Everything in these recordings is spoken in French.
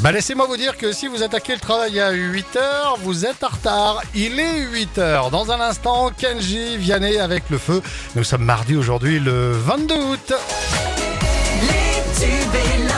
Bah laissez-moi vous dire que si vous attaquez le travail à 8h, vous êtes en retard. Il est 8h. Dans un instant, Kenji Vianney avec le feu. Nous sommes mardi aujourd'hui le 22 août. Les tubes et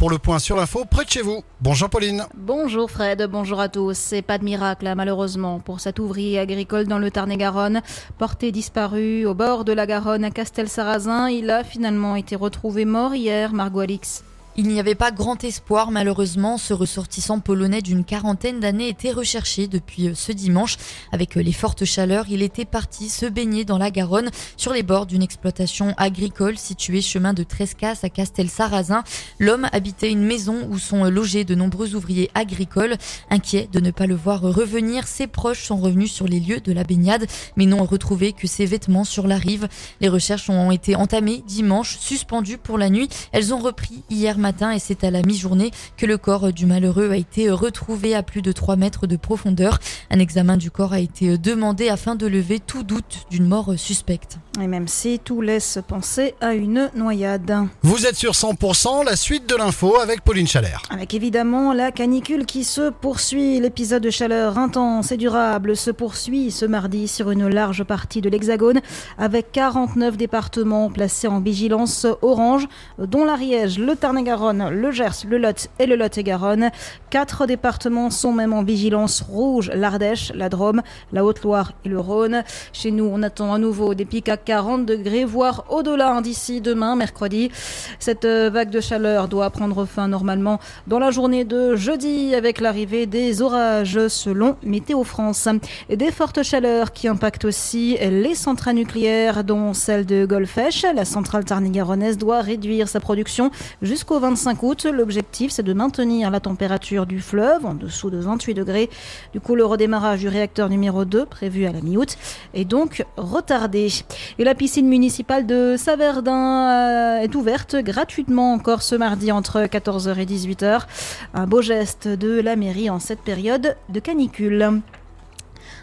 Pour le point sur l'info près de chez vous. Bonjour Pauline. Bonjour Fred, bonjour à tous. C'est pas de miracle, hein, malheureusement, pour cet ouvrier agricole dans le Tarn-et-Garonne. Porté disparu au bord de la Garonne à Castel-Sarrazin, il a finalement été retrouvé mort hier, Margot Alix. Il n'y avait pas grand espoir, malheureusement. Ce ressortissant polonais d'une quarantaine d'années était recherché depuis ce dimanche. Avec les fortes chaleurs, il était parti se baigner dans la Garonne sur les bords d'une exploitation agricole située chemin de Trescas à Castel-Sarrazin. L'homme habitait une maison où sont logés de nombreux ouvriers agricoles. Inquiets de ne pas le voir revenir, ses proches sont revenus sur les lieux de la baignade, mais n'ont retrouvé que ses vêtements sur la rive. Les recherches ont été entamées dimanche, suspendues pour la nuit. Elles ont repris hier matin et c'est à la mi-journée que le corps du malheureux a été retrouvé à plus de 3 mètres de profondeur. Un examen du corps a été demandé afin de lever tout doute d'une mort suspecte. Et même si tout laisse penser à une noyade. Vous êtes sur 100%, la suite de l'info avec Pauline Chalère. Avec évidemment la canicule qui se poursuit. L'épisode de chaleur intense et durable se poursuit ce mardi sur une large partie de l'Hexagone avec 49 départements placés en vigilance orange, dont l'Ariège, le Tarn-et-Garonne, le Gers, le Lot et le Lot-et-Garonne. Quatre départements sont même en vigilance rouge, l'Ardèche, la Drôme, la Haute-Loire et le Rhône. Chez nous, on attend à nouveau des pics à 40 degrés, voire au-delà d'ici demain, mercredi. Cette euh, vague de chaleur doit prendre fin normalement dans la journée de jeudi avec l'arrivée des orages selon Météo France. Des fortes chaleurs qui impactent aussi les centrales nucléaires, dont celle de Golfech. La centrale tarn-et-garonnaise doit réduire sa production jusqu'au 25 août. L'objectif, c'est de maintenir la température du fleuve en dessous de 28 degrés. Du coup, le redémarrage du réacteur numéro 2, prévu à la mi-août, est donc retardé. Et la piscine municipale de Saverdin euh, est ouverte gratuitement encore ce mardi entre 14h et 18h. Un beau geste de la mairie en cette période de canicule.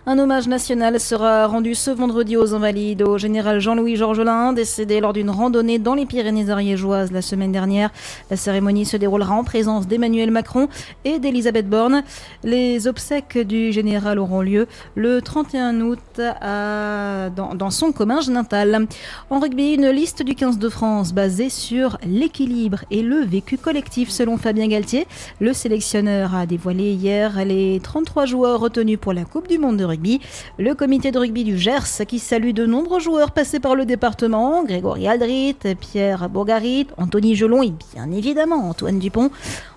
Un hommage national sera rendu ce vendredi aux Invalides au général Jean-Louis Georgelin, décédé lors d'une randonnée dans les Pyrénées ariégeoises la semaine dernière. La cérémonie se déroulera en présence d'Emmanuel Macron et d'Elisabeth Borne. Les obsèques du général auront lieu le 31 août dans, son comminge natal. En rugby, une liste du 15 de France basée sur l'équilibre et le vécu collectif selon Fabien Galtier. Le sélectionneur a dévoilé hier les 33 joueurs retenus pour la Coupe du Monde rugby. Le comité de rugby du Gers qui salue de nombreux joueurs passés par le département, Grégory Aldrit, Pierre Bourgarit, Anthony Gelon et bien évidemment Antoine Dupont.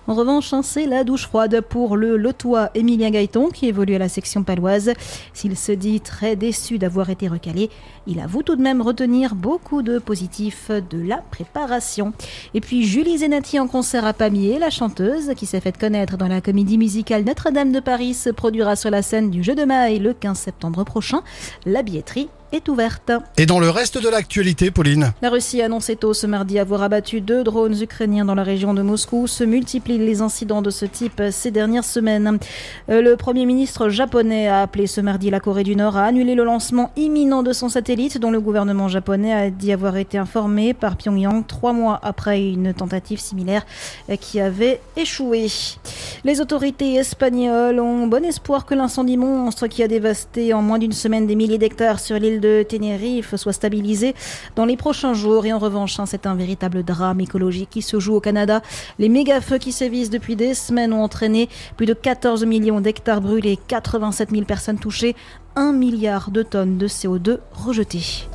En revanche, hein, c'est la douche froide pour le Lotois Emilien Gaëton qui évolue à la section paloise. S'il se dit très déçu d'avoir été recalé, il avoue tout de même retenir beaucoup de positifs de la préparation. Et puis Julie Zenati en concert à Pamiers, la chanteuse qui s'est faite connaître dans la comédie musicale Notre-Dame de Paris se produira sur la scène du Jeu de Maille le 15 septembre prochain. La billetterie est ouverte. Et dans le reste de l'actualité, Pauline La Russie a annoncé tôt ce mardi avoir abattu deux drones ukrainiens dans la région de Moscou. Se multiplient les incidents de ce type ces dernières semaines. Euh, Le Premier ministre japonais a appelé ce mardi la Corée du Nord à annuler le lancement imminent de son satellite dont le gouvernement japonais a dit avoir été informé par Pyongyang trois mois après une tentative similaire qui avait échoué. Les autorités espagnoles ont bon espoir que l'incendie monstre qui a dévasté en moins d'une semaine des milliers d'hectares sur l'île de Tenerife soit stabilisé dans les prochains jours. Et en revanche, hein, c'est un véritable drame écologique qui se joue au Canada. Les méga-feux qui sévissent depuis des semaines ont entraîné plus de 14 millions d'hectares brûlés, 87 000 personnes touchées, 1 milliard de tonnes de CO2 rejetées.